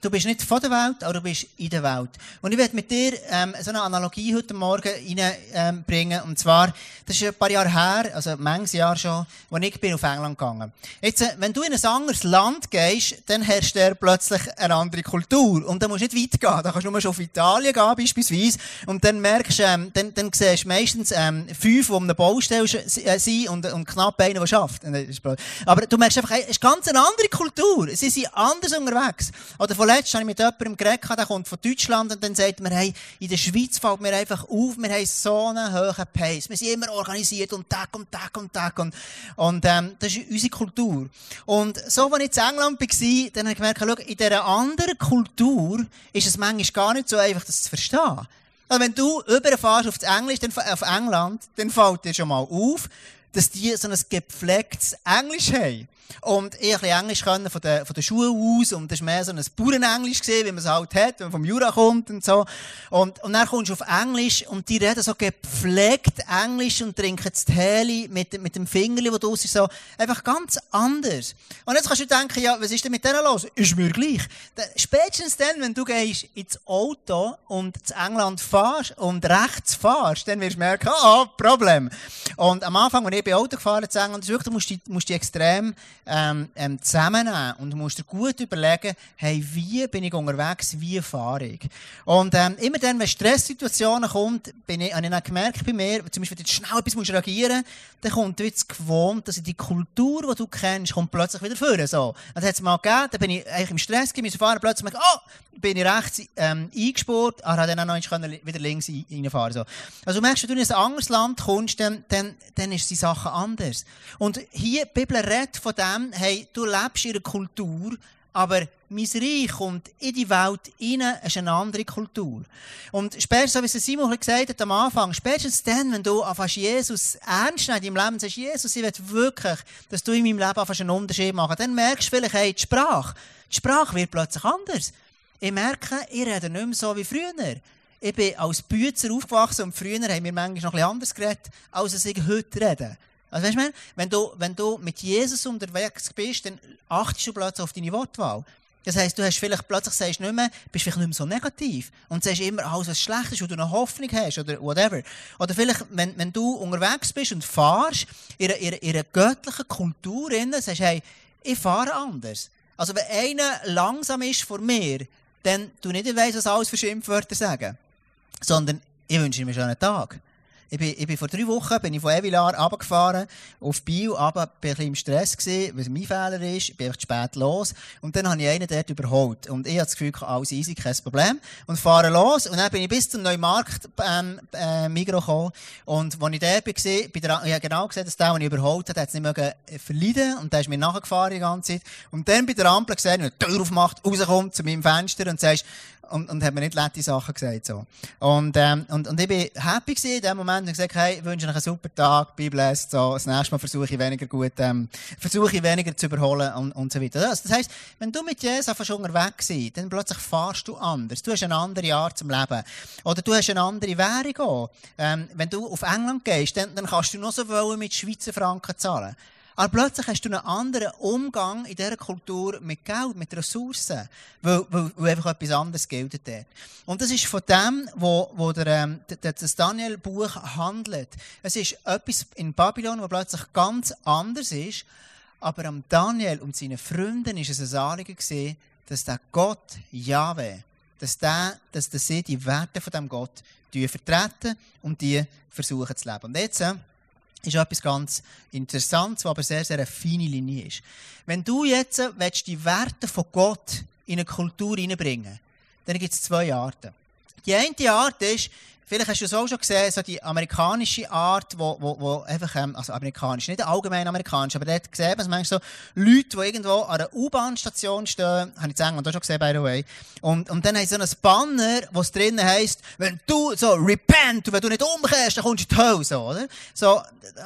Du bist nicht von der Welt, aber du bist in der Welt. Und ich werde mit dir ähm, so eine Analogie heute Morgen reinbringen. Ähm, und zwar, das ist ein paar Jahre her, also manches Jahr schon, als ich bin auf England gegangen. Jetzt, äh, wenn du in ein anderes Land gehst, dann herrscht der plötzlich eine andere Kultur. Und dann musst du nicht weit gehen. Da kannst du nur schon auf Italien gehen, beispielsweise. Und dann merkst du, ähm, dann, dann siehst du meistens ähm, fünf, die um eine Baustelle äh, sind und, und knapp einen, der schafft. Aber du merkst einfach, es ist ganz eine andere Kultur. Sie sind anders unterwegs. Oder vorletzt habe ich mit jemandem geredet, der kommt von Deutschland und dann sagt mir, hey, in der Schweiz fällt mir einfach auf, wir haben so einen hohen Pace. Wir sind immer organisiert und Tag und Tag und Tag und, und ähm, das ist unsere Kultur. Und so, als ich in England war, dann habe ich gemerkt, schau, in dieser anderen Kultur ist es manchmal gar nicht so einfach, das zu verstehen. Also wenn du überfährst auf Englisch, dann, auf England, dann fällt dir schon mal auf, dass die so ein gepflegtes Englisch haben. Und ich ein bisschen Englisch können von der, von der Schule aus. Und das war mehr so ein Bauernenglisch gesehen, wie man es halt hat, wenn man vom Jura kommt und so. Und, und dann kommst du auf Englisch und die reden so gepflegt Englisch und trinken das Tee mit, mit dem Fingerli, wo du ist so einfach ganz anders. Und jetzt kannst du denken, ja, was ist denn mit denen los? Ist mir gleich. Spätestens dann, wenn du gehst ins Auto und zu England fahrst und rechts fahrst, dann wirst du merken, oh, Problem. Und am Anfang, als ich bei Auto gefahren zu England, du musst die, musst die extrem ähm, ähm, zusammennehmen und musst dir gut überlegen, hey, wie bin ich unterwegs, wie fahre ich? Und ähm, immer dann, wenn Stresssituationen bin ich, habe ich dann gemerkt bei mir, zum Beispiel, wenn du schnell etwas musst reagieren dann kommt jetzt gewohnt, dass die Kultur, die du kennst, kommt plötzlich wieder vor. So. Das hat es mal gegeben, dann bin ich eigentlich im Stress gewesen, fahren, plötzlich merke, oh, bin ich rechts ähm, eingespurt, aber dann auch noch wieder links reinfahren. So. Also merkst du, wenn du in ein anderes Land kommst, dann, dann, dann ist die Sache anders. Und hier, die Bibel redet von dem, hey, du lebst in einer Kultur, aber mein Reich kommt in die Welt rein, ist eine andere Kultur. Und spätestens, so wie es Simon gesagt hat am Anfang, spätestens dann, wenn du anfängst, Jesus ernst in deinem Leben sagst, Jesus, ich will wirklich, dass du in meinem Leben anfängst, einen Unterschied machen, dann merkst du vielleicht, hey, die Sprache, die Sprache wird plötzlich anders. Ich merke, ich rede nicht mehr so wie früher. Ich bin als Bützer aufgewachsen und früher haben wir manchmal noch etwas anderes geredet, als ich heute rede. Also weißt du, wenn du, wenn du mit Jesus unterwegs bist, dann achtest du plötzlich auf deine Wortwahl. Das heisst, du hast vielleicht plötzlich sagst nicht mehr, bist vielleicht nicht mehr so negativ und sagst immer alles, was schlecht ist, du eine Hoffnung hast oder whatever. Oder vielleicht, wenn, wenn du unterwegs bist und fahrst, in einer, in einer göttlichen Kultur, sagst du, hey, ich fahre anders. Also wenn einer langsam ist vor mir, dann tu nicht, ich weiss, was alles für Schimpfwörter sagen. Sondern ich wünsche ihm einen schönen Tag. Ich bin, ich bin vor drei Wochen bin ich von Evilar runtergefahren, auf Bio, aber bin bisschen im Stress gewesen, weil es mein Fehler ist. Ich bin einfach zu spät los. Und dann habe ich einen dort überholt. Und ich habe das Gefühl, alles easy, kein Problem. Und fahre los. Und dann bin ich bis zum Neumarkt, ähm, äh, Migros gekommen. Und als ich dort war, bin der, ich habe genau gesehen, dass der, den ich überholt habe, hat es nicht mögen äh, verleiden. Und der ist mir nachgefahren die ganze Zeit. Und dann bei der Ampel gesehen, wenn er die Tür aufmacht, rauskommt zu meinem Fenster und sagt, und, und hat mir nicht nette Sachen gesagt, so. Und, ähm, und, und ich bin happy gewesen in dem Moment und gesagt, hey, wünsche euch einen super Tag, be blessed, so. Das nächste Mal versuche ich weniger gut, ähm, versuche ich weniger zu überholen und, und so weiter. Das, das heisst, wenn du mit Jesus einfach schon unterwegs bist, dann plötzlich fahrst du anders. Du hast eine andere Art zum Leben. Oder du hast eine andere Währung auch. Ähm, wenn du auf England gehst, dann, dann kannst du noch so wollen mit Schweizer Franken zahlen. Aber plötzlich hast du einen anderen Umgang in dieser Kultur mit Geld, mit Ressourcen, weil, weil, weil einfach etwas anderes gilt dort. Und das ist von dem, wo, wo der, ähm, das Daniel-Buch handelt. Es ist etwas in Babylon, wo plötzlich ganz anders ist, aber am Daniel und seinen Freunden ist es ein Anliegen dass der Gott, Yahweh, dass, der, dass sie die Werte von diesem Gott vertreten und die versuchen zu leben. Und jetzt, äh, ist etwas ganz Interessantes, was aber sehr, sehr eine feine Linie ist. Wenn du jetzt willst, die Werte von Gott in eine Kultur hineinbringen dann gibt es zwei Arten. Die eine Art ist, Vielleicht hast du es auch schon gesehen, so die amerikanische Art, wo, wo, wo einfach, ähm, also amerikanisch, nicht allgemein amerikanisch, aber dort gesehen, man manchmal so Leute, die irgendwo an einer U-Bahn-Station stehen, habe ich zu England auch schon gesehen, by the way, und, und dann haben sie so ein Banner, wo es drinnen heisst, wenn du, so, repent, wenn du nicht umkehrst, dann kommst du in die Hölle, so, oder? So,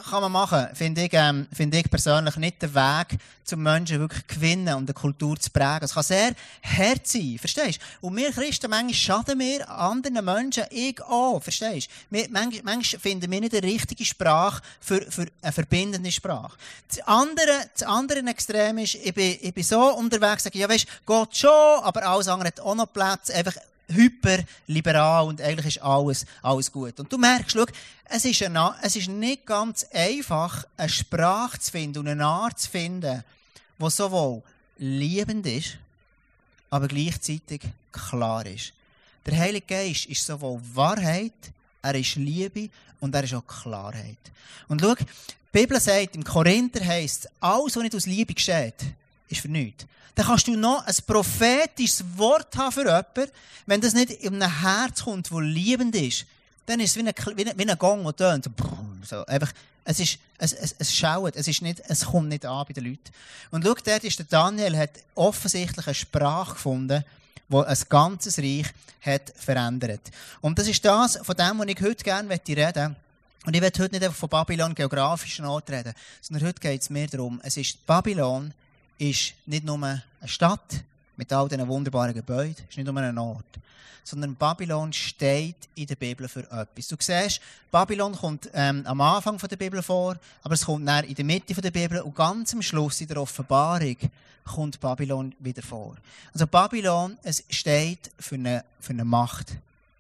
kann man machen, finde ich, ähm, finde ich persönlich nicht der Weg, zum Menschen wirklich gewinnen und eine Kultur zu prägen. Es kann sehr hart sein, verstehst du? Und wir Christen, manchmal schaden wir anderen Menschen, ich auch, verstehst du? Manchmal, manchmal finden wir nicht die richtige Sprache für, für eine verbindende Sprache. Das andere, das andere Extrem ist, ich bin, ich bin so unterwegs, sage, ja weisst, Gott schon, aber alles andere hat auch noch Platz, einfach hyperliberal und eigentlich ist alles, alles gut. Und du merkst, schau, es ist, eine, es ist nicht ganz einfach, eine Sprache zu finden und eine Art zu finden, die sowohl liebend ist, aber gleichzeitig klar ist. Der Heilige Geist ist sowohl Wahrheit, er ist Liebe und er ist auch Klarheit. Und schau, die Bibel sagt, im Korinther heisst alles, was nicht aus Liebe geschieht, ist für nichts. Dann kannst du noch ein prophetisches Wort haben für jemanden, wenn das nicht in einem Herz kommt, das liebend ist. Dann ist es wie ein, wie ein, wie ein Gong, der tönt. So, einfach, es, ist, es, es, es schaut, es, ist nicht, es kommt nicht an bei den Leuten. Und schau, dort ist der Daniel hat offensichtlich eine Sprache gefunden, wo ein ganzes Reich hat verändert. Und das ist das, von dem, was ich heute gerne reden möchte. Und ich werde heute nicht einfach von Babylon geografischen Ort reden, sondern heute geht es mehr darum, es ist Babylon ist nicht nur eine Stadt mit all diesen wunderbaren Gebäuden, ist nicht nur ein Ort, sondern Babylon steht in der Bibel für etwas. Du siehst, Babylon kommt ähm, am Anfang der Bibel vor, aber es kommt dann in der Mitte der Bibel und ganz am Schluss in der Offenbarung kommt Babylon wieder vor. Also Babylon, es steht für eine, für eine Macht,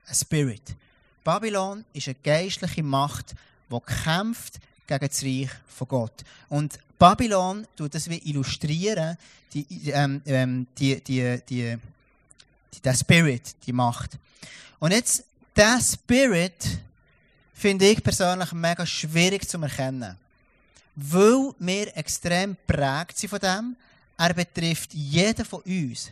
ein Spirit. Babylon ist eine geistliche Macht, die kämpft gegen das Reich von Gott. Und Babylon tut das wie illustrieren, die, ähm, ähm, die, die, die, die, der Spirit, die Macht. Und jetzt, der Spirit finde ich persönlich mega schwierig zu erkennen. Weil wir extrem prägt sind von dem, er betrifft jeden von uns.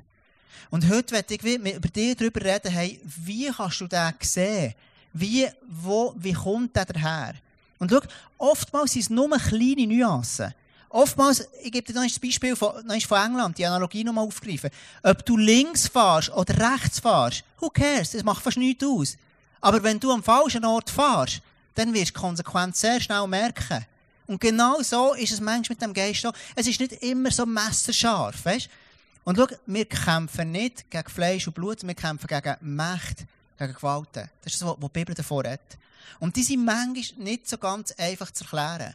Und heute möchte ich über dich darüber reden, hey, wie kannst du den sehen? Wie, wo, wie kommt der daher? Und schau, oftmals sind es nur kleine Nuancen. Oftmals, ich gebe dir noch ein Beispiel von, von England, die Analogie nochmal aufgreifen. Ob du links fährst oder rechts fährst, who cares? Das macht fast nichts aus. Aber wenn du am falschen Ort fährst, dann wirst du die Konsequenz sehr schnell merken. Und genau so ist es manchmal mit dem Geist auch. Es ist nicht immer so messerscharf, weißt? Und schau, wir kämpfen nicht gegen Fleisch und Blut, wir kämpfen gegen Macht, gegen Gewalten. Das ist das, was die Bibel davor hat. Und die sind manchmal nicht so ganz einfach zu erklären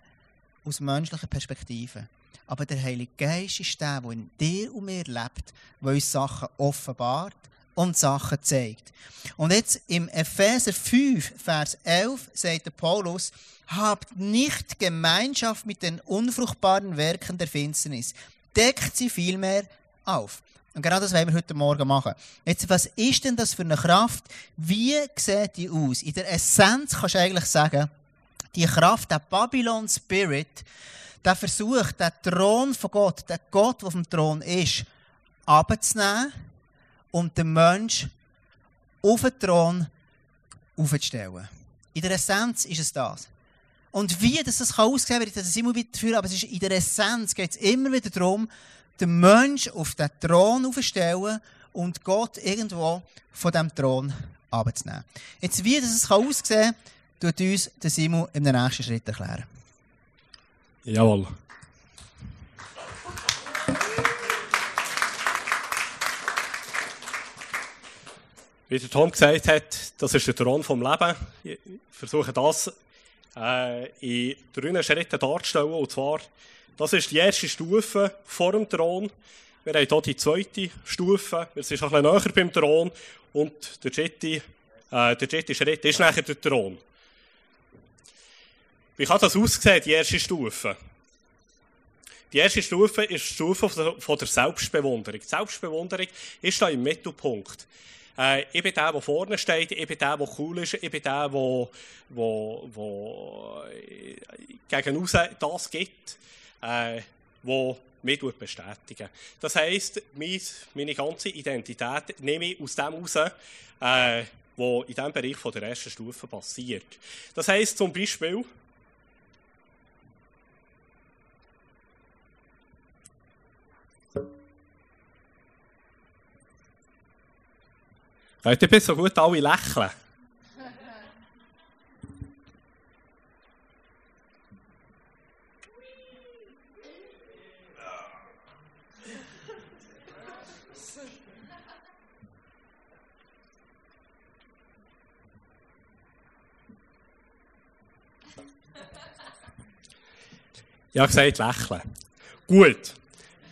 aus menschlicher Perspektive. Aber der Heilige Geist ist der, der in dir und mir lebt, der uns Sachen offenbart und Sachen zeigt. Und jetzt im Epheser 5, Vers 11 sagt der Paulus, habt nicht Gemeinschaft mit den unfruchtbaren Werken der Finsternis. Deckt sie vielmehr auf. Und genau das wollen wir heute Morgen machen. Jetzt, was ist denn das für eine Kraft? Wie sieht die aus? In der Essenz kannst du eigentlich sagen, die Kraft, der Babylon Spirit, der versucht, den Thron von Gott, den Gott, der auf dem Thron ist, abzunehmen und den Mensch auf den Thron aufzustellen. In der Essenz ist es das. Und wie das, das kann aussehen, werde ich das immer wieder führen, aber es ist in der Essenz geht es immer wieder darum, den Mensch auf den Thron aufzustellen und Gott irgendwo von dem Thron abzunehmen. Jetzt, wie das aussehen kann, tut uns der Simon im nächsten Schritt erklären. Jawohl. Wie der Tom gesagt hat, das ist der Thron vom Leben. Ich versuche das äh, in drei Schritten darzustellen. Und zwar, das ist die erste Stufe vor dem Thron. Wir haben hier die zweite Stufe. Wir sind bisschen näher beim Thron. Und der dritte, äh, der dritte Schritt ist nachher der Thron. Wie kann das aussehen, die erste Stufe? Die erste Stufe ist die Stufe von der Selbstbewunderung. Die Selbstbewunderung ist da im Mittelpunkt. Äh, ich bin der, der vorne steht, ich bin der, der cool ist, ich bin der, der, der, der gegen das gibt, äh, der mich bestätigen Das heisst, meine ganze Identität nehme ich aus dem heraus, äh, was in diesem Bereich von der ersten Stufe passiert. Das heisst zum Beispiel, Könnt ihr bitte so gut alle lächeln? Ich habe gesagt, lächeln. Gut.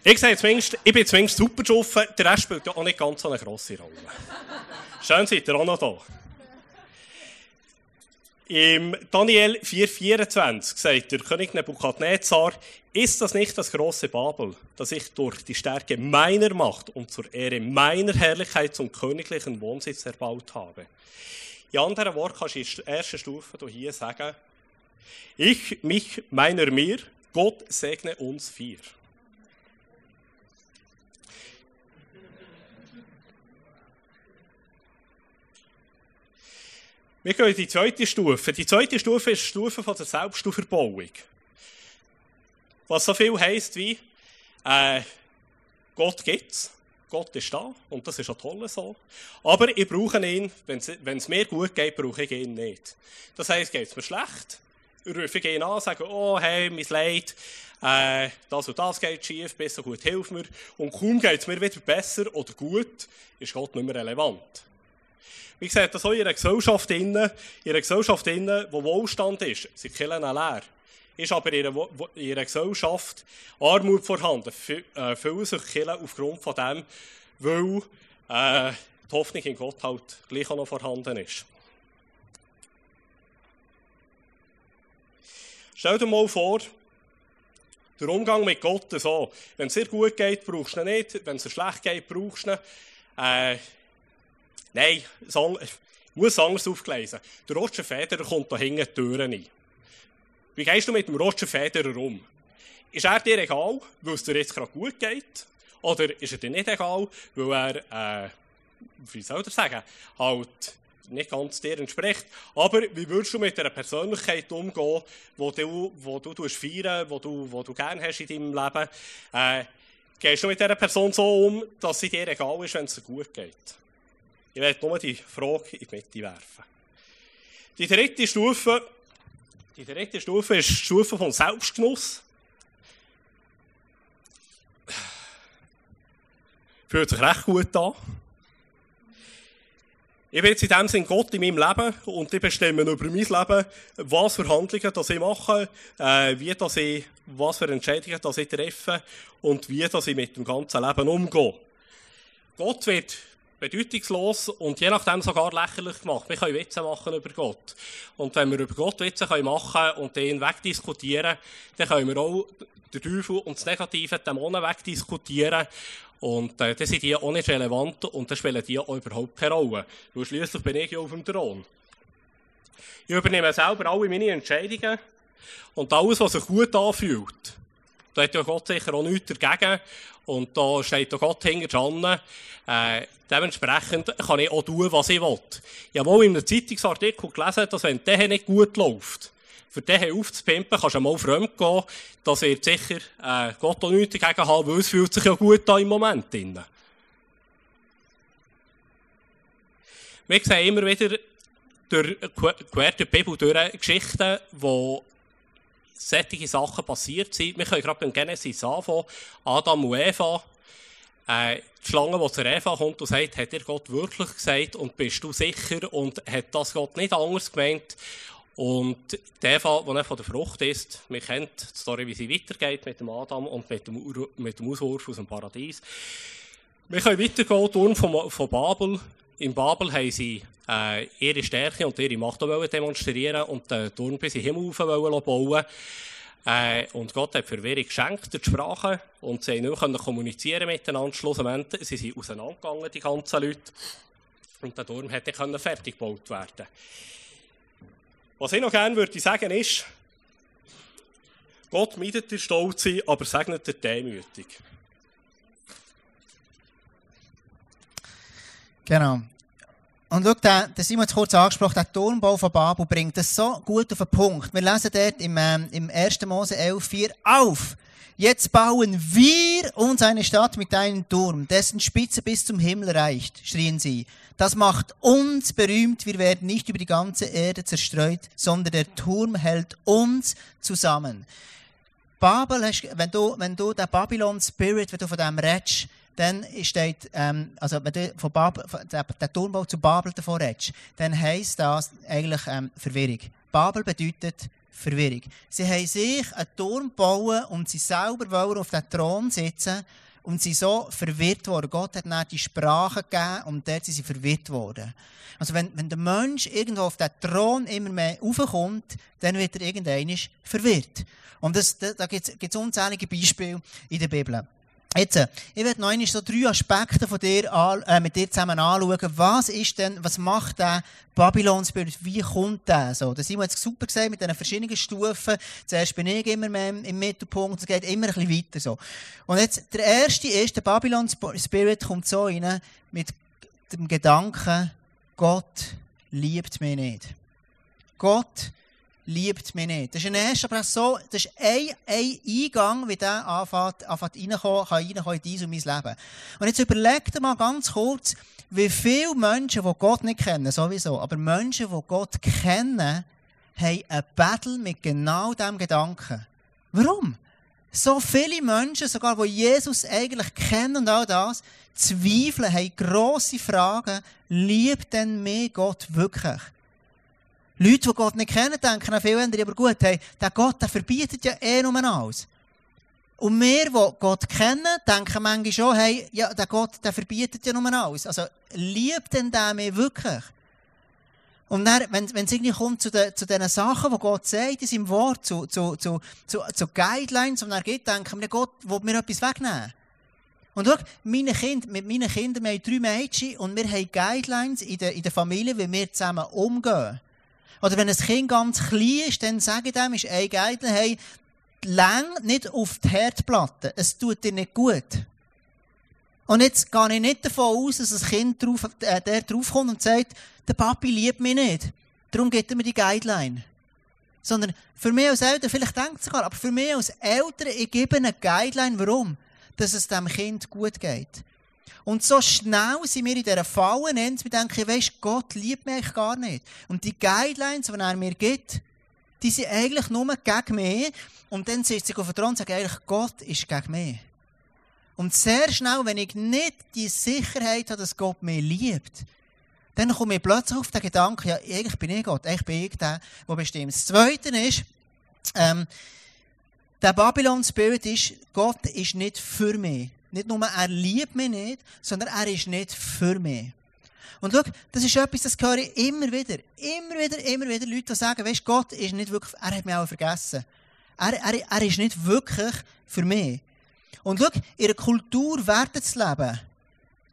Ich, sage zumindest, ich bin zumindest super geschaffen, der Rest spielt ja auch nicht ganz so eine grosse Rolle. Schön seid ihr auch noch da. Im Daniel 4,24 sagt der König Nebukadnezar, ist das nicht das große Babel, das ich durch die Stärke meiner Macht und zur Ehre meiner Herrlichkeit zum königlichen Wohnsitz erbaut habe? In anderen Worten kannst du in der ersten Stufe hier sagen, ich, mich, meiner, mir, Gott segne uns vier. Wir gehen in die zweite Stufe. Die zweite Stufe ist die Stufe von der Selbstauferbauung. Was so viel heisst wie, äh, Gott gibt's, Gott ist da, und das ist auch toll so. Aber ich brauche ihn, wenn es mir gut geht, brauche ich ihn nicht. Das heisst, geht es mir schlecht, rufe ich ihn an, oh, hey, mein Leid, äh, das und das geht schief, besser gut, hilf mir. Und kaum geht es mir wieder besser oder gut, ist Gott nicht mehr relevant. Wie gesagt, das auch in einer Gesellschaft, in einer Gesellschaft, wo Wohlstand ist, sind Kirchen leer. Ist aber in einer, in einer Gesellschaft Armut vorhanden. Füllen sich Kirchen aufgrund von dem, weil äh, die Hoffnung in Gott halt gleich auch noch vorhanden ist. Stell dir mal vor, der Umgang mit Gott so. Wenn es dir gut geht, brauchst du ihn nicht. Wenn es dir schlecht geht, brauchst du ihn. Äh, Nein, ich muss anders aufgelesen. Der Roger Federer kommt da hinten die Türen rein. Wie gehst du mit dem Roger Federer um? Ist er dir egal, weil es dir jetzt gerade gut geht? Oder ist er dir nicht egal, weil er, äh, wie soll ich sagen, halt nicht ganz dir entspricht. Aber wie würdest du mit einer Persönlichkeit umgehen, wo du, wo du feiern, wo du, wo du gerne hast in deinem Leben? Äh, gehst du mit dieser Person so um, dass sie dir egal ist, wenn es dir gut geht? Ich werde nur die Frage in die Mitte werfen. Die dritte Stufe, die dritte Stufe ist die Stufe von Selbstgenuss. Fühlt sich recht gut an. Ich bin jetzt in dem Sinne Gott in meinem Leben und ich bestimme über mein Leben, was für Handlungen das ich mache, äh, wie das ich, was für Entscheidungen das ich treffe und wie das ich mit dem ganzen Leben umgehe. Gott wird bedeutungslos und je nachdem sogar lächerlich gemacht. Wir können Witze machen über Gott. Und wenn wir über Gott Witze machen können und den wegdiskutieren, dann können wir auch den Teufel und das negative Dämonen wegdiskutieren. Und äh, dann sind die auch nicht relevant und dann spielen die auch überhaupt keine Rolle. Weil schliesslich bin ich ja auf dem Thron. Ich übernehme selber alle meine Entscheidungen und alles, was sich gut anfühlt. Da hat ja Gott sicher auch nichts dagegen. Und da steht ja Gott hinter dran. Äh, dementsprechend kann ich auch tun, was ich will. Ich habe mal in einem Zeitungsartikel gelesen, dass wenn der nicht gut läuft, für den aufzupimpen, kannst du mal fremd gehen. Das wird sicher äh, Gott auch nichts dagegen haben, weil es fühlt sich ja gut an im Moment. Drin. Wir sehen immer wieder durch, quer durch die Bibel durch Geschichten, die solche Sachen passiert sind. Wir können gerade beim Genesis anfangen. Adam und Eva. Äh, die Schlange, die zur Eva kommt und sagt, hat dir Gott wirklich gesagt und bist du sicher und hat das Gott nicht anders gemeint? Und die Eva, die nicht von der Frucht ist, wir kennen die Story, wie sie weitergeht mit dem Adam und mit dem, mit dem Auswurf aus dem Paradies. Wir können weitergehen, Turm von, von Babel. In Babel haben sie äh, ihre Stärke und ihre Macht demonstrieren und den Turm bis in den Himmel bauen äh, und Gott hat Verwirrung geschenkt durch die Sprache und sie konnten kommunizieren miteinander. Schlussendlich sie auseinandergegangen, die ganzen Leute. Und der Turm hätte fertig gebaut werden Was ich noch gerne würde sagen ist, Gott meidet den Stolz, aber segnet den demütig. Genau. Und schau, der, der Simon hat kurz angesprochen, der Turmbau von Babel bringt das so gut auf den Punkt. Wir lesen dort im, ähm, im 1. Mose 11,4 auf. Jetzt bauen wir uns eine Stadt mit einem Turm, dessen Spitze bis zum Himmel reicht, schrien sie. Das macht uns berühmt, wir werden nicht über die ganze Erde zerstreut, sondern der Turm hält uns zusammen. Babel, wenn du, wenn du den Babylon Spirit, wenn du von dem redest, dann steht, ähm, also wenn du von Babel, der Turmbau zu Babel davon redest, dann heisst das eigentlich ähm, Verwirrung. Babel bedeutet Verwirrung. Sie haben sich einen Turm gebaut und sie selber wollen auf dem Thron sitzen und sie so verwirrt worden. Gott hat dann die Sprache gegeben und dort sind sie verwirrt worden. Also wenn, wenn der Mensch irgendwo auf den Thron immer mehr raufkommt, dann wird er irgendwann verwirrt. Und das, da, da gibt es unzählige Beispiele in der Bibel. Jetzt, äh, ich werde noch so drei Aspekte von dir, äh, mit dir zusammen anschauen. Was ist denn, was macht der Babylon Spirit? Wie kommt der so? Das haben wir jetzt super gesehen mit diesen verschiedenen Stufen. Zuerst bin ich immer mehr im Mittelpunkt, es geht immer ein bisschen weiter so. Und jetzt, der erste ist, der Babylon Spirit kommt so rein mit dem Gedanken, Gott liebt mich nicht. Gott liebt mich nicht. Das ist ein erster, so, das ist ein, ein Eingang, wie der anfängt, anfängt reinkommen, kann reinkommen in und mein Leben. Und jetzt überleg dir mal ganz kurz, wie viele Menschen, die Gott nicht kennen, sowieso, aber Menschen, die Gott kennen, haben ein Battle mit genau diesem Gedanken. Warum? So viele Menschen, sogar die Jesus eigentlich kennen und all das, zweifeln, haben grosse Fragen, liebt denn mir Gott wirklich? Leute, die Gott nicht kennen, denken an viel andere, aber gut, hey, der Gott, der verbietet ja eh nur alles. Und wir, die Gott kennen, denken manchmal schon, hey, ja, der Gott, der verbietet ja nur alles. Also, liebt denn der mich wirklich? Und dann, wenn, wenn es irgendwie kommt zu, den, zu den Sachen, die Gott sagt in seinem Wort, zu, zu, zu, zu, zu Guidelines, die er gibt, denken wir, Gott will mir etwas wegnehmen. Und schau, meine Kinder, mit meinen Kindern, wir haben drei Mädchen und wir haben Guidelines in der, in der Familie, wie wir zusammen umgehen. Oder wenn ein Kind ganz klein ist, dann sage ich dem, ist ein Guide, hey, läng nicht auf die Herdplatte. Es tut dir nicht gut. Und jetzt gehe ich nicht davon aus, dass ein Kind drauf, äh, der draufkommt und sagt, der Papi liebt mich nicht. Darum gibt er mir die Guideline. Sondern für mich als Eltern, vielleicht denkt es sogar, aber für mich als Eltern, ich gebe eine Guideline, warum? Dass es dem Kind gut geht. Und so schnell sind wir in dieser Falle, wir denken, weisst, Gott liebt mich gar nicht. Und die Guidelines, die er mir gibt, die sind eigentlich nur gegen mich. Und dann sitze ich auf der Thron und sage eigentlich, Gott ist gegen mich. Und sehr schnell, wenn ich nicht die Sicherheit habe, dass Gott mich liebt, dann komme ich plötzlich auf den Gedanken, ja, eigentlich bin ich Gott, eigentlich bin ich der, der bestimmt. Das Zweite ist, ähm, der Babylon-Spirit ist, Gott ist nicht für mich. Nicht nur, er liebt mich nicht, sondern er ist nicht für mich. Und schau, das ist etwas, das höre ich immer wieder. Immer wieder, immer wieder Leute, die sagen, weißt, Gott ist nicht wirklich, er hat mich auch vergessen. Er, er, er ist nicht wirklich für mich. Und schau, in einer Kultur Werte zu leben,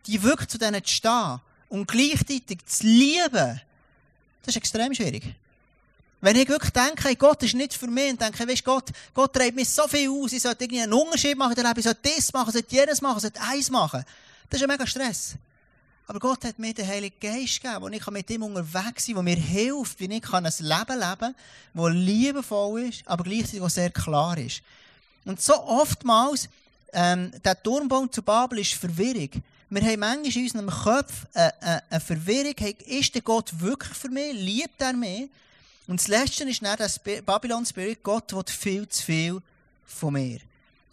die wirklich zu denen zu stehen und gleichzeitig zu lieben, das ist extrem schwierig. Wenn ich wirklich denke, hey, Gott ist nicht für mich und denke, weißt, Gott, Gott treibt mich so viel aus, ich sollte irgendwie einen Unterschied machen in Leben, ich sollte das machen, ich sollte jenes machen, ich sollte eins machen. Das ist ein mega Stress. Aber Gott hat mir den Heiligen Geist gegeben, wo ich mit ihm unterwegs sein kann, der mir hilft, wie ich ein Leben leben kann, das liebevoll ist, aber gleichzeitig auch sehr klar ist. Und so oftmals, ähm, der Turmbau zu Babel ist Verwirrung. Wir haben manchmal in unserem Kopf eine, eine, eine Verwirrung, hey, ist der Gott wirklich für mich? Liebt er mich? Und das Letzte ist dann das Babylon Spirit. Gott will viel zu viel von mir.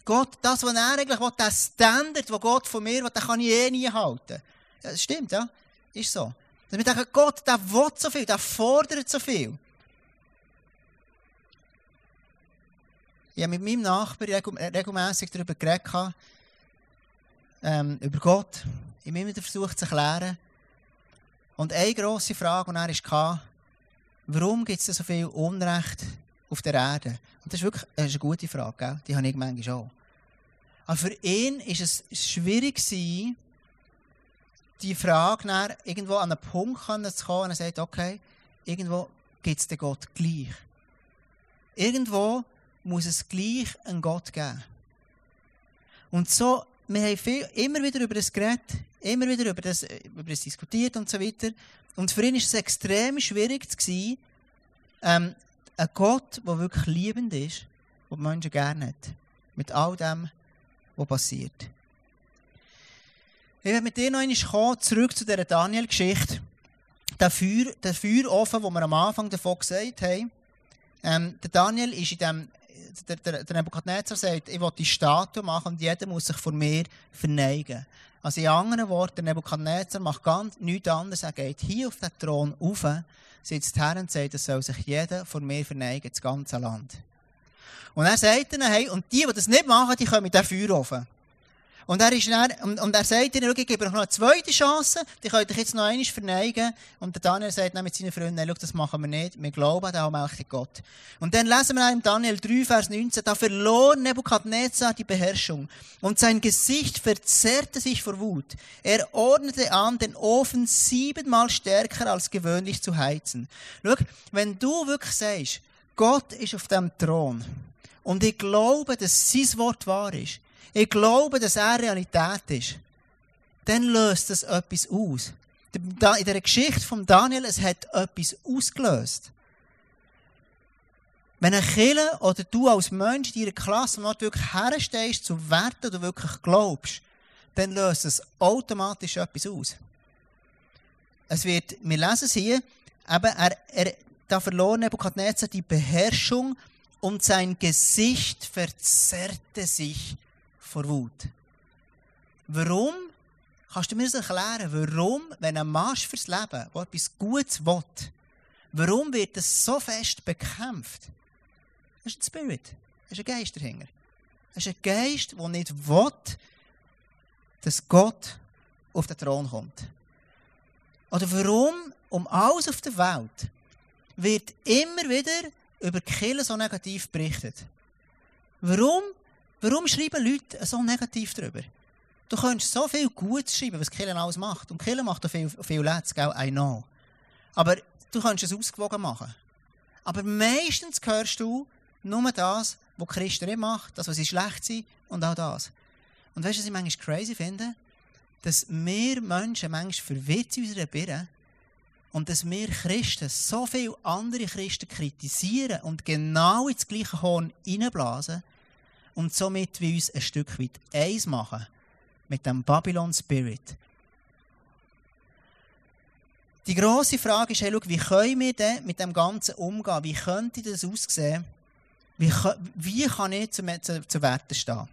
Gott, das, was er eigentlich will, der Standard, den Gott von mir will, den kann ich eh nie halten. Ja, das stimmt, ja. Ist so. Dass wir denken, Gott, der will so viel, der fordert so viel. Ich habe mit meinem Nachbarn regelmässig darüber geredet, ähm, über Gott. Ich habe immer versucht zu erklären. Und eine grosse Frage, die er hatte, warum gibt es so viel Unrecht auf der Erde? Und das ist wirklich das ist eine gute Frage, gell? die habe ich manchmal auch. Aber für ihn ist es schwierig gewesen, die Frage nach irgendwo an einen Punkt zu kommen und er sagt, okay, irgendwo gibt es den Gott gleich. Irgendwo muss es gleich einen Gott geben. Und so, wir haben viel, immer wieder über das geredet, immer wieder über das, über das diskutiert und so weiter. Und für ihn war es extrem schwierig, sein, ähm, ein Gott, der wirklich liebend ist, die Menschen gerne hat. Mit all dem, was passiert. Ich werde mit dir noch einmal zurück zu dieser Daniel-Geschichte. Der, Feuer, der Feuerofen, den wir am Anfang davon gesagt haben. Ähm, der Daniel ist in dem der, der, der Nebukadnezar sagt, ich will die Statue machen und jeder muss sich vor mir verneigen. Also in anderen Worten, der Nebukadnezar macht ganz nichts anderes. Er geht hier auf den Thron rauf, sitzt her und sagt, es soll sich jeder vor mir verneigen, das ganze Land. Und er sagt ihnen, hey, und die, die das nicht machen, die kommen in den Feuerofen. Und er, ist dann, und, und er sagt ihnen, ich gebe euch noch eine zweite Chance, die könnt euch jetzt noch einmal verneigen. Und der Daniel sagt dann mit seinen Freunden, schau, das machen wir nicht, wir glauben an den allmächtigen Gott. Und dann lesen wir in Daniel 3, Vers 19, da verlor Nebukadnezar die Beherrschung und sein Gesicht verzerrte sich vor Wut. Er ordnete an, den Ofen siebenmal stärker als gewöhnlich zu heizen. Schau, wenn du wirklich sagst, Gott ist auf dem Thron und ich glaube, dass sein Wort wahr ist, ich glaube, dass er Realität ist, dann löst das etwas aus. In der Geschichte von Daniel, es hat etwas ausgelöst. Wenn ein Killer oder du als Mensch in deiner Klasse noch wirklich herstehst zu Werten, du wirklich glaubst, dann löst es automatisch etwas aus. Es wird, wir lesen es hier, aber er, er, da verlor Nebukadnezar die Beherrschung und sein Gesicht verzerrte sich vor Wut. Warum? Kannst du mir das erklären? Warum, wenn ein Marsch fürs Leben, der etwas Gutes will, warum wird es so fest bekämpft? Das ist ein Spirit. Das ist ein Geist dahinter. Das ist ein Geist, der nicht will, dass Gott auf den Thron kommt. Oder warum, um alles auf der Welt, wird immer wieder über Killen so negativ berichtet? Warum? Warum schreiben Leute so negativ darüber? Du könntest so viel Gutes schreiben, was Killen alles macht. Und Killen macht auch viel, viel Let's, gell? I know. Aber du könntest es ausgewogen machen. Aber meistens hörst du nur das, was Christen nicht macht, das, was sie schlecht sind und auch das. Und weißt du, was ich manchmal crazy finde? Dass wir Menschen manchmal verwirrt sind in unserer Birne und dass wir Christen so viele andere Christen kritisieren und genau ins gleiche Horn hineinblasen, und somit wie uns ein Stück weit eins machen mit dem Babylon Spirit. Die grosse Frage ist, hey, schau, wie können wir denn mit dem Ganzen umgehen? Wie könnte das aussehen? Wie, wie kann ich zu, zu, zu Werten stehen?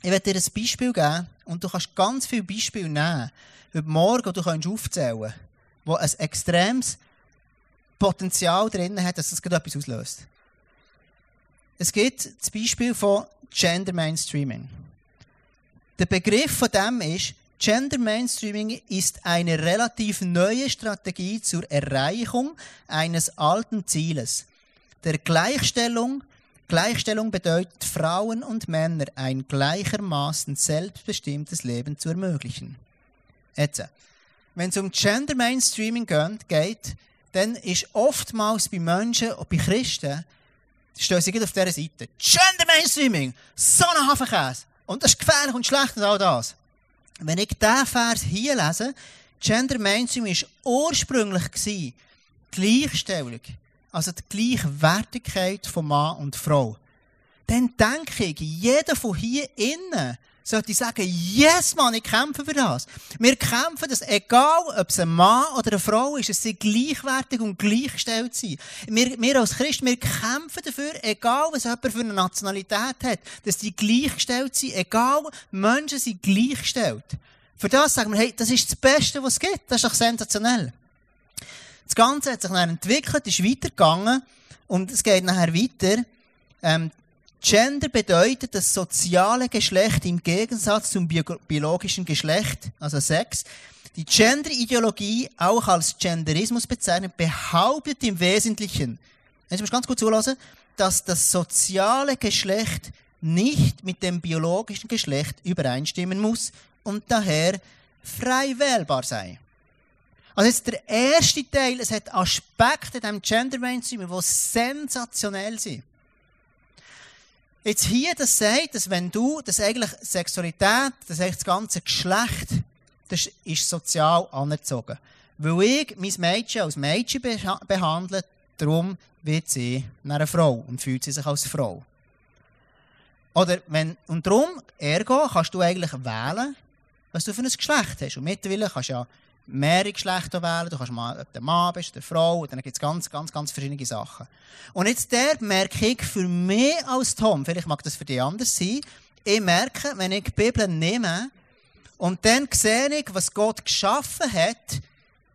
Ich werde dir ein Beispiel geben und du kannst ganz viele Beispiele nehmen, heute Morgen du kannst aufzählen, wo ein extremes Potenzial drin hat, dass das etwas auslöst. Es gibt das Beispiel von Gender Mainstreaming. Der Begriff von dem ist, Gender Mainstreaming ist eine relativ neue Strategie zur Erreichung eines alten Zieles, der Gleichstellung. Gleichstellung bedeutet, Frauen und Männer ein gleichermaßen selbstbestimmtes Leben zu ermöglichen. Jetzt, wenn es um Gender Mainstreaming geht, dann ist oftmals bei Menschen, auch bei Christen, stehen sie auf dieser Seite. Gender Mainstreaming! So ein Hafenkäse! Und das ist gefährlich und schlecht und all das. Wenn ich diesen Vers hier lese, Gender Mainstreaming war ursprünglich gewesen, Gleichstellung, also die Gleichwertigkeit von Mann und Frau. Dann denke ich, jeder von hier innen sollte ich sagen, yes, Mann, ich kämpfe für das. Wir kämpfen, dass egal, ob es ein Mann oder eine Frau ist, dass sie gleichwertig und gleichgestellt sind. Wir, wir als Christen, wir kämpfen dafür, egal, was jemand für eine Nationalität hat, dass die gleichgestellt sind, egal, Menschen sind gleichgestellt. Für das sagen wir, hey, das ist das Beste, was es gibt. Das ist doch sensationell. Das Ganze hat sich dann entwickelt, ist weitergegangen und es geht nachher weiter. Ähm, Gender bedeutet das soziale Geschlecht im Gegensatz zum biologischen Geschlecht, also Sex. Die Gender-Ideologie, auch als Genderismus bezeichnet, behauptet im Wesentlichen, jetzt muss ganz gut zulassen, dass das soziale Geschlecht nicht mit dem biologischen Geschlecht übereinstimmen muss und daher frei wählbar sei. Also jetzt der erste Teil, es hat Aspekte in diesem Gender Mainstream, die sensationell sind. Jetzt hier, das sagt, dass wenn du, dass eigentlich Sexualität, das eigentlich das ganze Geschlecht, das ist sozial anerzogen. Weil ich mein Mädchen als Mädchen behandle, darum wird sie eine Frau und fühlt sie sich als Frau. Oder wenn, und darum, ergo, kannst du eigentlich wählen, was du für ein Geschlecht hast. Und mittlerweile kannst du ja mehrere Geschlechter wählen. Du kannst mal, ob du Mann bist, eine Frau. Und dann gibt es ganz, ganz, ganz verschiedene Sachen. Und jetzt der merke ich für mich als Tom, vielleicht mag das für dich anders sein, ich merke, wenn ich die Bibel nehme und dann sehe ich, was Gott geschaffen hat,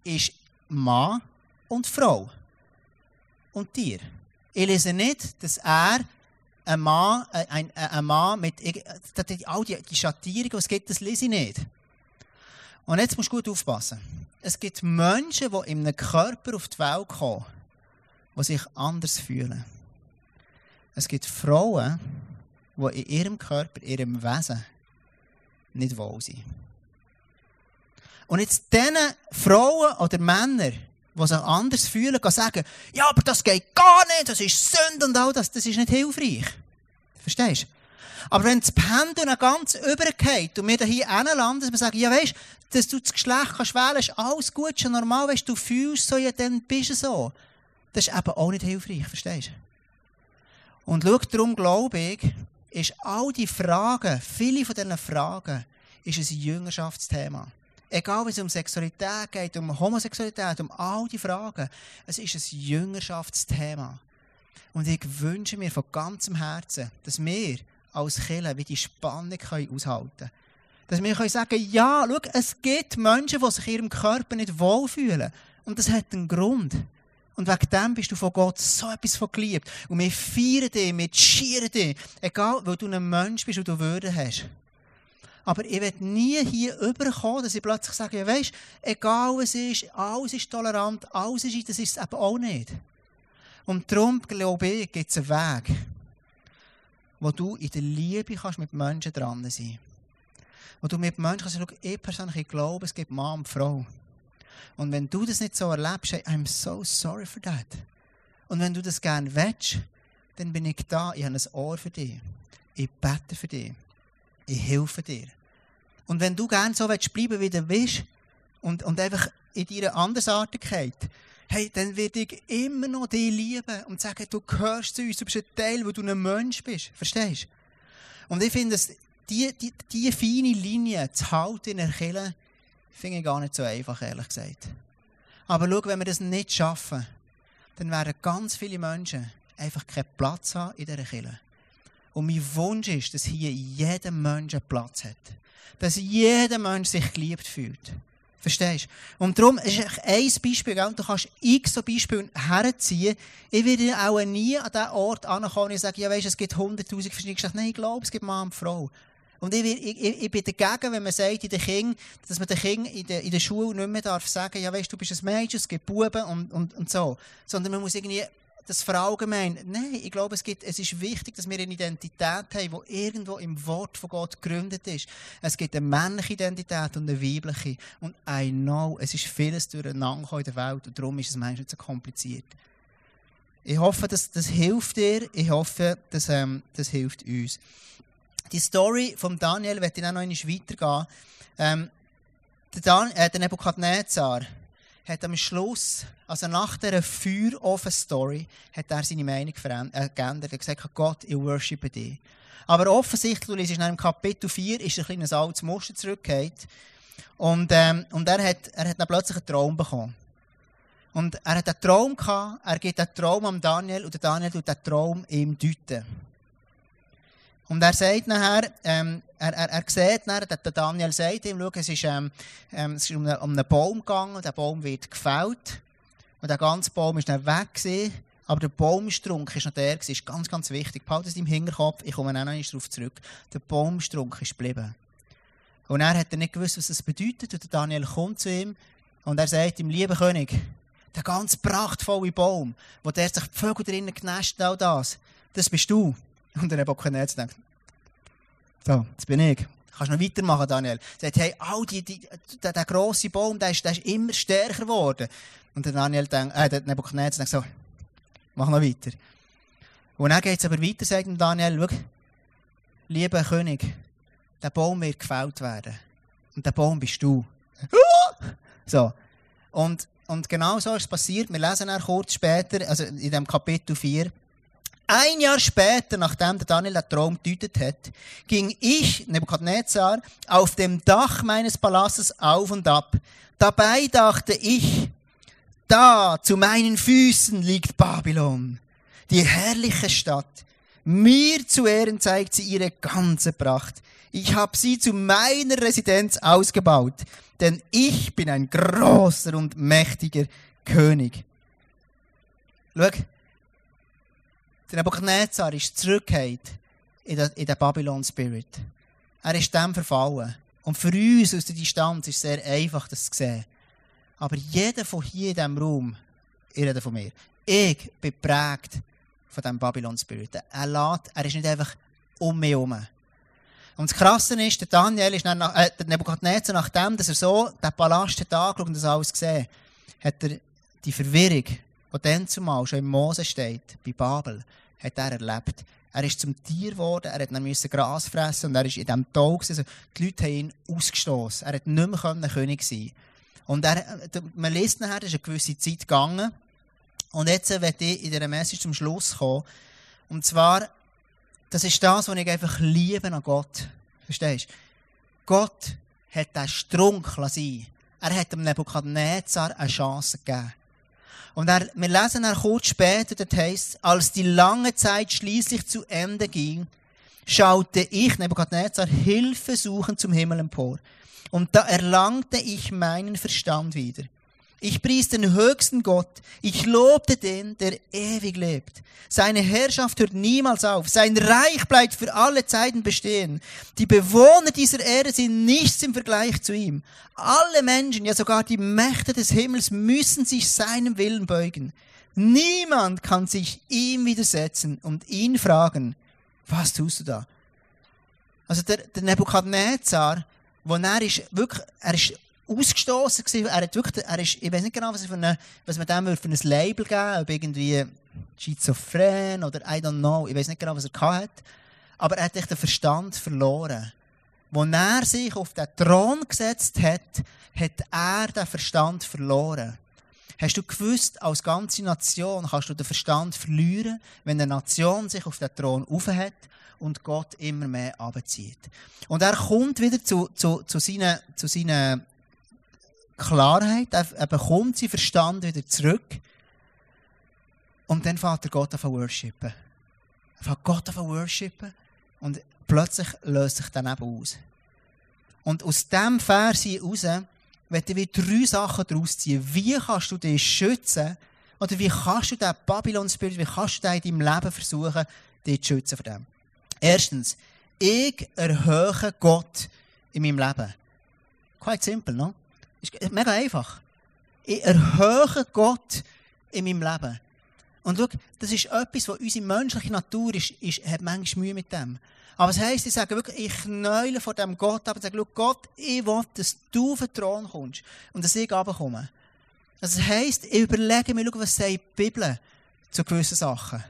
ist Mann und Frau. Und Tier. Ich lese nicht, dass er ein Mann, ein, ein, ein Mann mit all die, die Schattierungen, es gibt, das lese ich nicht. Und jetzt musst du gut aufpassen. Es gibt Menschen, die in einem Körper auf die Welt kommen, die sich anders fühlen. Es gibt Frauen, die in ihrem Körper, ihrem Wesen nicht wohl sind. Und jetzt diesen Frauen oder Männern, die sich anders fühlen, sagen, ja, aber das geht gar nicht, das ist Sünde und all das, das ist nicht hilfreich. Verstehst du? Aber wenn das Pendel ganz übergeht und wir da hier hinlanden, dass wir sagen, ja weisst, dass du das Geschlecht kannst wählen, ist alles gut, schon normal, weisst du fühlst so, ja dann bist du so. Das ist eben auch nicht hilfreich, verstehst du? Und schau, darum glaube ich, ist all die Fragen, viele von diesen Fragen, ist ein Jüngerschaftsthema. Egal, wenn es um Sexualität geht, um Homosexualität, um all die Fragen, es ist ein Jüngerschaftsthema. Und ich wünsche mir von ganzem Herzen, dass wir als Kirche wie die Spannung aushalten können. Dass wir können sagen ja, schau, es gibt Menschen, die sich ihrem Körper nicht wohlfühlen. Und das hat einen Grund. Und wegen dem bist du von Gott so etwas von geliebt. Und wir feiern dich, wir schieren dich. Egal, weil du ein Mensch bist und du Würde hast. Aber ich werde nie hier überkommen, dass ich plötzlich sage, ja, weisst, egal was ist, alles ist tolerant, alles ist, das ist es eben auch nicht. Und darum, glaube ich, gibt es einen Weg, wo du in der Liebe kannst mit Menschen dran sein Wo du mit Menschen kannst ich persönlich glaube, es gibt Mann und Frau. Und wenn du das nicht so erlebst, I'm so sorry for that. Und wenn du das gerne willst, dann bin ich da, ich habe ein Ohr für dich. Ich bete für dich. Ich helfe dir. Und wenn du gerne so willst, bleiben wie du bist und, und einfach in deiner Andersartigkeit, hey, dann werde ich immer noch dich lieben und sagen, du gehörst zu uns, du bist ein Teil, wo du ein Mensch bist. Verstehst du? Und ich finde, diese die, die feine Linie zu halten in der Kirche, finde ich gar nicht so einfach, ehrlich gesagt. Aber schau, wenn wir das nicht schaffen, dann werden ganz viele Menschen einfach keinen Platz haben in dieser Kirche. Und mein Wunsch ist, dass hier jeder Mensch einen Platz hat. Dass jeder Mensch sich geliebt fühlt. Verstehst du? Und darum ist ein Beispiel, und du kannst x so Beispiele herziehen. Ich werde auch nie an diesen Ort ankommen und sagen, ja weisst, es gibt hunderttausend verschiedene Geschlechter. Nein, ich glaube, es gibt Mann und Frau. Und ich, ich, ich, bin dagegen, wenn man sagt, in den Kindern, dass man den Kindern in der, in der Schule nicht mehr darf sagen, ja weisst, du bist ein Mädchen, es gibt Buben und, und, und so. Sondern man muss irgendwie das verallgemein. Nein, ich glaube, es, gibt, es ist wichtig, dass wir eine Identität haben, die irgendwo im Wort von Gott gegründet ist. Es gibt eine männliche Identität und eine weibliche. Und I know, es ist vieles durcheinander in der Welt und darum ist es manchmal so kompliziert. Ich hoffe, dass das hilft dir. Ich hoffe, dass ähm, das hilft uns. Die Story von Daniel wird dann auch noch weitergehen. Ähm, der, Dan äh, der Nebukadnezar hat am Schluss, also nach dieser Feuerofen-Story, hat er seine Meinung äh, geändert. Er hat gesagt, Gott, ich worshipe dich. Aber offensichtlich, liest in Kapitel 4, ist ein kleines altes Muster zurückgekehrt. Und, ähm, und er hat, er hat dann plötzlich einen Traum bekommen. Und er hat einen Traum gehabt, er gibt einen Traum am Daniel und Daniel tut den Traum ihm deuten. Und er sagt nachher, ähm, er, er, er sieht nachher, der Daniel sagt ihm, schau, es ist, ähm, ähm, es ist um, einen, um einen Baum gegangen, der Baum wird gefällt. Und der ganze Baum ist dann weg gewesen, aber der Baumstrunk ist noch der gewesen, ist ganz, ganz wichtig. Behalte es im Hinterkopf, ich komme auch noch darauf zurück. Der Baumstrunk ist geblieben. Und er hat nicht gewusst, was das bedeutet. Und Daniel kommt zu ihm und er sagt ihm, lieber König, der ganz prachtvolle Baum, wo der sich die Vögel drinnen genästet all das, das bist du. Und der Nebuchadnezzar denkt, so, das bin ich. Kannst noch weitermachen, Daniel? Er sagt, hey, all die, die, der, der grosse Baum, der ist, der ist immer stärker geworden. Und der Daniel denkt, äh, der denkt so, mach noch weiter. Und dann geht es aber weiter, sagt Daniel, schau, lieber König, der Baum wird gefällt werden. Und der Baum bist du. so. Und, und genau so ist es passiert. Wir lesen dann kurz später, also in dem Kapitel 4, Ein Jahr später, nachdem der Daniel den Traum gedeutet hat, ging ich, Nebukadnezar, auf dem Dach meines Palastes auf und ab. Dabei dachte ich, da zu meinen Füßen liegt Babylon, die herrliche Stadt. Mir zu Ehren zeigt sie ihre ganze Pracht. Ich habe sie zu meiner Residenz ausgebaut, denn ich bin ein großer und mächtiger König. Schau, der Nebuchadnezzar ist zurückgekehrt in den, Babylon-Spirit. Er ist dem verfallen. Und für uns aus der Distanz ist es sehr einfach, das zu sehen. Aber jeder von hier in diesem Raum, ich rede von mir, ich bin geprägt von diesem Babylon-Spirit. Er lädt, er ist nicht einfach um mich herum. Und das Krasse ist, der Daniel ist nach, äh, der Nebuchadnezzar, nachdem dass er so den Palast hat angeschaut und das alles gesehen hat er die Verwirrung, die dann zumal schon im Mose steht, bei Babel, hat er erlebt. Er ist zum Tier geworden, er musste Gras fressen und er ist in diesem Tag. Also die Leute haben ihn ausgestoßen. Er hat nicht mehr König sein Und er, man liest nachher, es ist eine gewisse Zeit gegangen. Und jetzt werde ich in dieser Message zum Schluss kommen. Und zwar, das ist das, was ich einfach liebe an Gott. Verstehst du? Gott hat den Strunk sein. Er hat dem Nebukadnezar eine Chance gegeben. Und er, wir lesen dann kurz später, das heißt, als die lange Zeit schließlich zu Ende ging, schaute ich, Nebuchadnezzar, Hilfe suchen zum Himmel empor. Und da erlangte ich meinen Verstand wieder. Ich pries den höchsten Gott. Ich lobte den, der ewig lebt. Seine Herrschaft hört niemals auf. Sein Reich bleibt für alle Zeiten bestehen. Die Bewohner dieser Erde sind nichts im Vergleich zu ihm. Alle Menschen, ja sogar die Mächte des Himmels müssen sich seinem Willen beugen. Niemand kann sich ihm widersetzen und ihn fragen, was tust du da? Also der, der Nebukadnezar, wo er ist, wirklich, er ist ausgestoßen gewesen. Er hat wirklich, er ist, ich weiß nicht genau, was, für eine, was man dem für ein Label geben ob irgendwie schizophren oder I don't know. Ich weiß nicht genau, was er hat. Aber er hat echt den Verstand verloren. Als er sich auf den Thron gesetzt hat, hat er den Verstand verloren. Hast du gewusst, als ganze Nation kannst du den Verstand verlieren, wenn eine Nation sich auf den Thron aufhat und Gott immer mehr abzieht. Und er kommt wieder zu, zu, zu, seinen, zu seinen Klarheit, er, bekommt seinen Verstand wieder zurück. Und dann fährt er Gott auf worshipen. Er fährt Gott auf worshipen und plötzlich löst sich dann eben aus. Und aus diesem Vers heraus werden wir drei Sachen daraus ziehen. Wie kannst du dich schützen? Oder wie kannst du den Babylon-Spirit, wie kannst du den in deinem Leben versuchen, dich zu schützen von dem? Erstens, ich erhöhe Gott in meinem Leben. Quite simple, no? Ist mega einfach. Ich erhöhe Gott in meinem Leben. Und schau, das ist etwas, was unsere menschliche Natur ist, ist hat manchmal Mühe mit dem. Aber es heisst, ich sage wirklich, ich knäule vor dem Gott ab und sage, Gott, ich will, dass du auf den Thron kommst und dass ich runterkomme. Das heisst, ich überlege mir, was sagt die Bibel zu gewissen Sachen.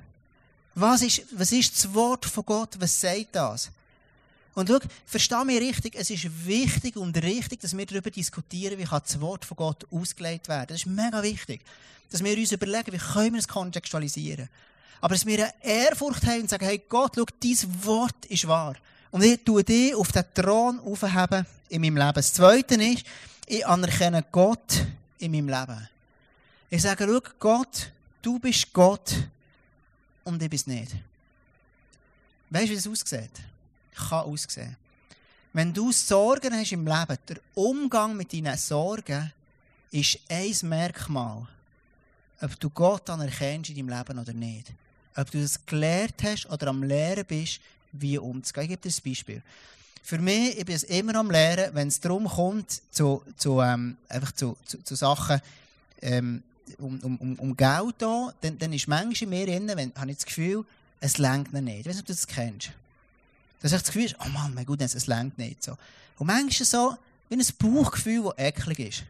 Was ist, was ist das Wort von Gott? Was sagt das? Und schau, versteh mich richtig, es ist wichtig und richtig, dass wir darüber diskutieren, wie kann das Wort von Gott ausgelegt werden. Das ist mega wichtig. Dass wir uns überlegen, wie können wir es kontextualisieren. Aber dass wir eine Ehrfurcht haben und sagen, hey Gott, schau, dein Wort ist wahr. Und ich tue dich auf den Thron aufheben in meinem Leben. Das Zweite ist, ich anerkenne Gott in meinem Leben. Ich sage, schau, Gott, du bist Gott und ich bin es nicht. Weißt du, wie das aussieht? Kann aussehen. Wenn du Sorgen hast im Leben, der Umgang mit deinen Sorgen ist ein Merkmal, ob du Gott anerkennst in deinem Leben oder nicht. Ob du das gelernt hast oder am Lehren bist, wie umzugehen. Ich gebe dir ein Beispiel. Für mich, ich bin es immer am Lehren, wenn es darum kommt, zu, zu, ähm, einfach zu, zu, zu Sachen, ähm, um, um, um Geld da, dann, dann ist manchmal in mir drin, wenn, habe ich das Gefühl, es längt nicht. Ich weiß ob du das kennst. Dass ich das Gefühl habe, oh Mann, mein Gott, es längt nicht so. Und manchmal so, wie ein Bauchgefühl, das eklig ist.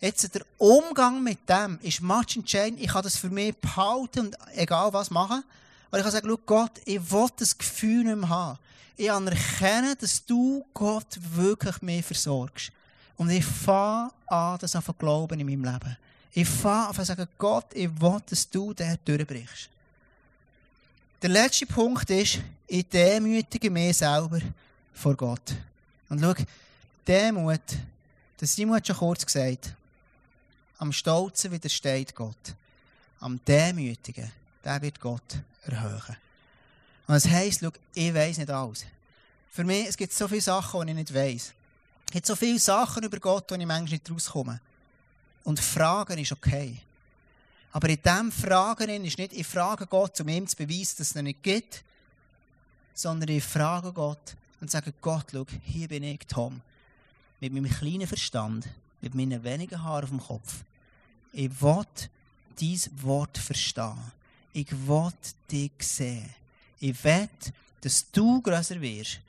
Jetzt, der Umgang mit dem ist much entscheidend. Ich kann das für mich behalten und egal was machen. Aber ich kann sagen, Gott, ich will das Gefühl nicht mehr haben. Ich anerkenne, dass du, Gott, wirklich mich versorgst. Und ich fange an, das zu glauben in meinem Leben. Ich fange an zu sagen, Gott, ich will, dass du der durchbrichst. Der letzte Punkt ist, ich demütige mich selber vor Gott. Und schau, Demut, das Simon hat schon kurz gesagt, am Stolzen widersteht Gott. Am Demütigen, der wird Gott erhöhen. Und das heisst, schau, ich weiss nicht alles. Für mich, es gibt so viele Sachen, die ich nicht weiss. Es gibt so viele Sachen über Gott, die ich manchmal nicht rauskomme. Und Fragen ist okay. Aber in diesem Fragen ist nicht, ich frage Gott, um ihm zu beweisen, dass es ihn nicht gibt, sondern ich frage Gott und sage, Gott, schau, hier bin ich, Tom, mit meinem kleinen Verstand, mit meinen wenigen Haaren auf dem Kopf. Ich will dein Wort verstehen. Ich will dich sehen. Ich will, dass du größer wirst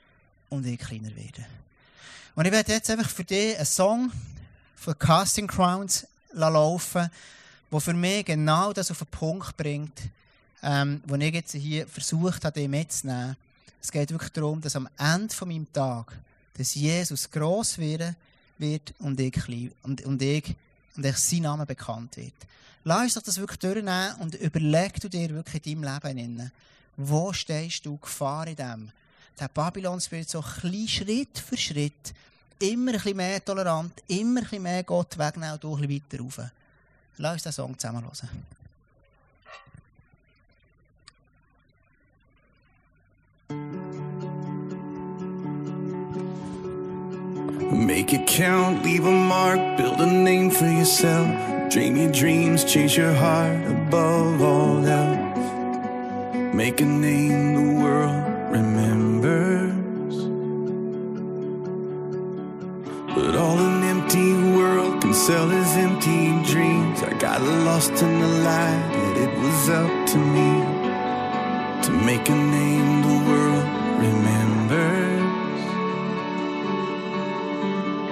und ich kleiner werde. Und ich werde jetzt einfach für dich einen Song von Casting Crowns laufen, der für mich genau das auf den Punkt bringt, ähm, wo ich jetzt hier versucht habe, dich mitzunehmen. Es geht wirklich darum, dass am Ende von meinem Tag, dass Jesus gross werden wird und ich klein, und, und ich, und ich sein Name bekannt wird. Lass doch das wirklich durchnehmen und überleg du dir wirklich in deinem Leben innen, wo stehst du Gefahr in dem? Der Babylon wird so klein Schritt für Schritt immer ein bisschen mehr tolerant, immer ein bisschen mehr Gott wegnehmen und du ein bisschen weiter rauf. Lass uns den Song zusammen hören. Make it count, leave a mark, build a name for yourself. Dream your dreams, chase your heart above all else. Make a name the world remembers. But all is empty dreams. I got lost in the light, that it was up to me to make a name the world remembers.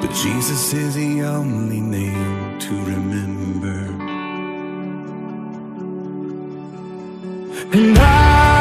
But Jesus is the only name to remember. And I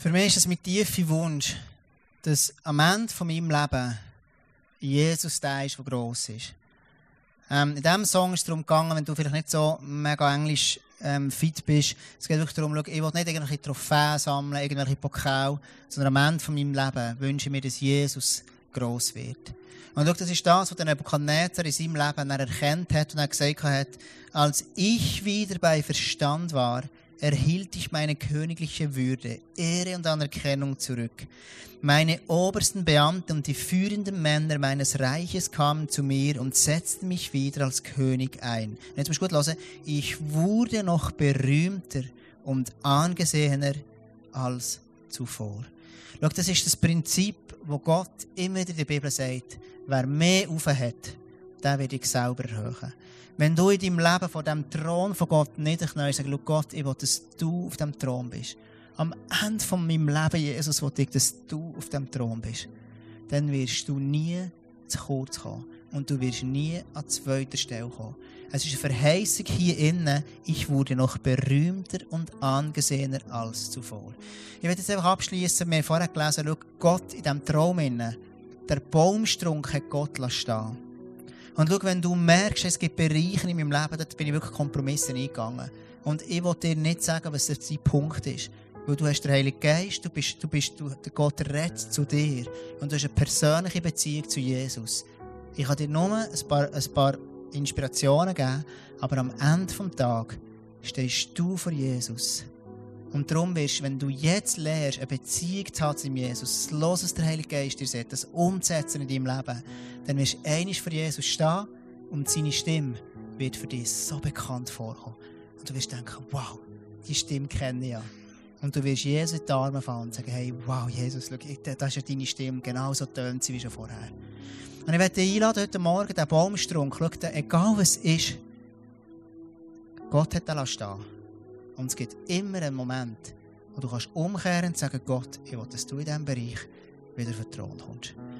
Für mich ist es mein tiefer Wunsch, dass am Ende von meinem Leben Jesus der ist, der gross ist. Ähm, in diesem Song ist es darum gegangen, wenn du vielleicht nicht so mega englisch ähm, fit bist, es geht wirklich darum, ich will nicht irgendwelche Trophäen sammeln, irgendwelche Pokale, sondern am Ende von meinem Leben wünsche ich mir, dass Jesus gross wird. Und schau, das ist das, was der Nebuchadnezzar in seinem Leben erkannt hat und er gesagt hat, als ich wieder bei Verstand war, erhielt ich meine königliche Würde, Ehre und Anerkennung zurück. Meine obersten Beamten und die führenden Männer meines Reiches kamen zu mir und setzten mich wieder als König ein. Und jetzt musst du gut hören. Ich wurde noch berühmter und angesehener als zuvor. Schau, das ist das Prinzip, wo Gott immer wieder in der Bibel sagt, wer mehr auf der wird dich selber erhöhen. Wenn du in deinem Leben vor dem Thron von Gott niederknäust, sagst, schau Gott, ich will, dass du auf dem Thron bist. Am Ende von meinem Leben, Jesus, will ich, dass du auf dem Thron bist. Dann wirst du nie zu kurz kommen. Und du wirst nie an zweiter Stelle kommen. Es ist eine Verheißung hier innen, ich wurde noch berühmter und angesehener als zuvor. Ich werde jetzt einfach abschließen. Wir haben vorher gelesen, Gott in diesem Traum innen, der Baumstrunk hat Gott stehen und schau, wenn du merkst, es gibt Bereiche in meinem Leben, dort bin ich wirklich Kompromisse eingegangen. Und ich will dir nicht sagen, was der Punkt ist. Weil du hast den Heiligen Geist, du bist, du bist, du, Gott redet zu dir. Und du hast eine persönliche Beziehung zu Jesus. Ich kann dir nur ein paar, ein paar Inspirationen geben, aber am Ende des Tages stehst du vor Jesus. Und darum wirst, wenn du jetzt lernst, eine Beziehung zu haben zu Jesus, Los, was der Heilige Geist dir sagt, das umzusetzen in deinem Leben, dann wirst du einig vor Jesus stehen und seine Stimme wird für dich so bekannt vorkommen. Und du wirst denken, wow, die Stimme kenne ich ja. Und du wirst Jesus in die Arme fallen und sagen, hey, wow, Jesus, schau, das ist ja deine Stimme, genauso tönt sie wie schon vorher. Und ich werde dich einladen, heute Morgen, den Baumstrunk, schau, egal was ist, Gott hat den stehen und es gibt immer einen Moment, wo du kannst umkehren und sagen, Gott, ich will, dass du in diesem Bereich wieder auf den kommst.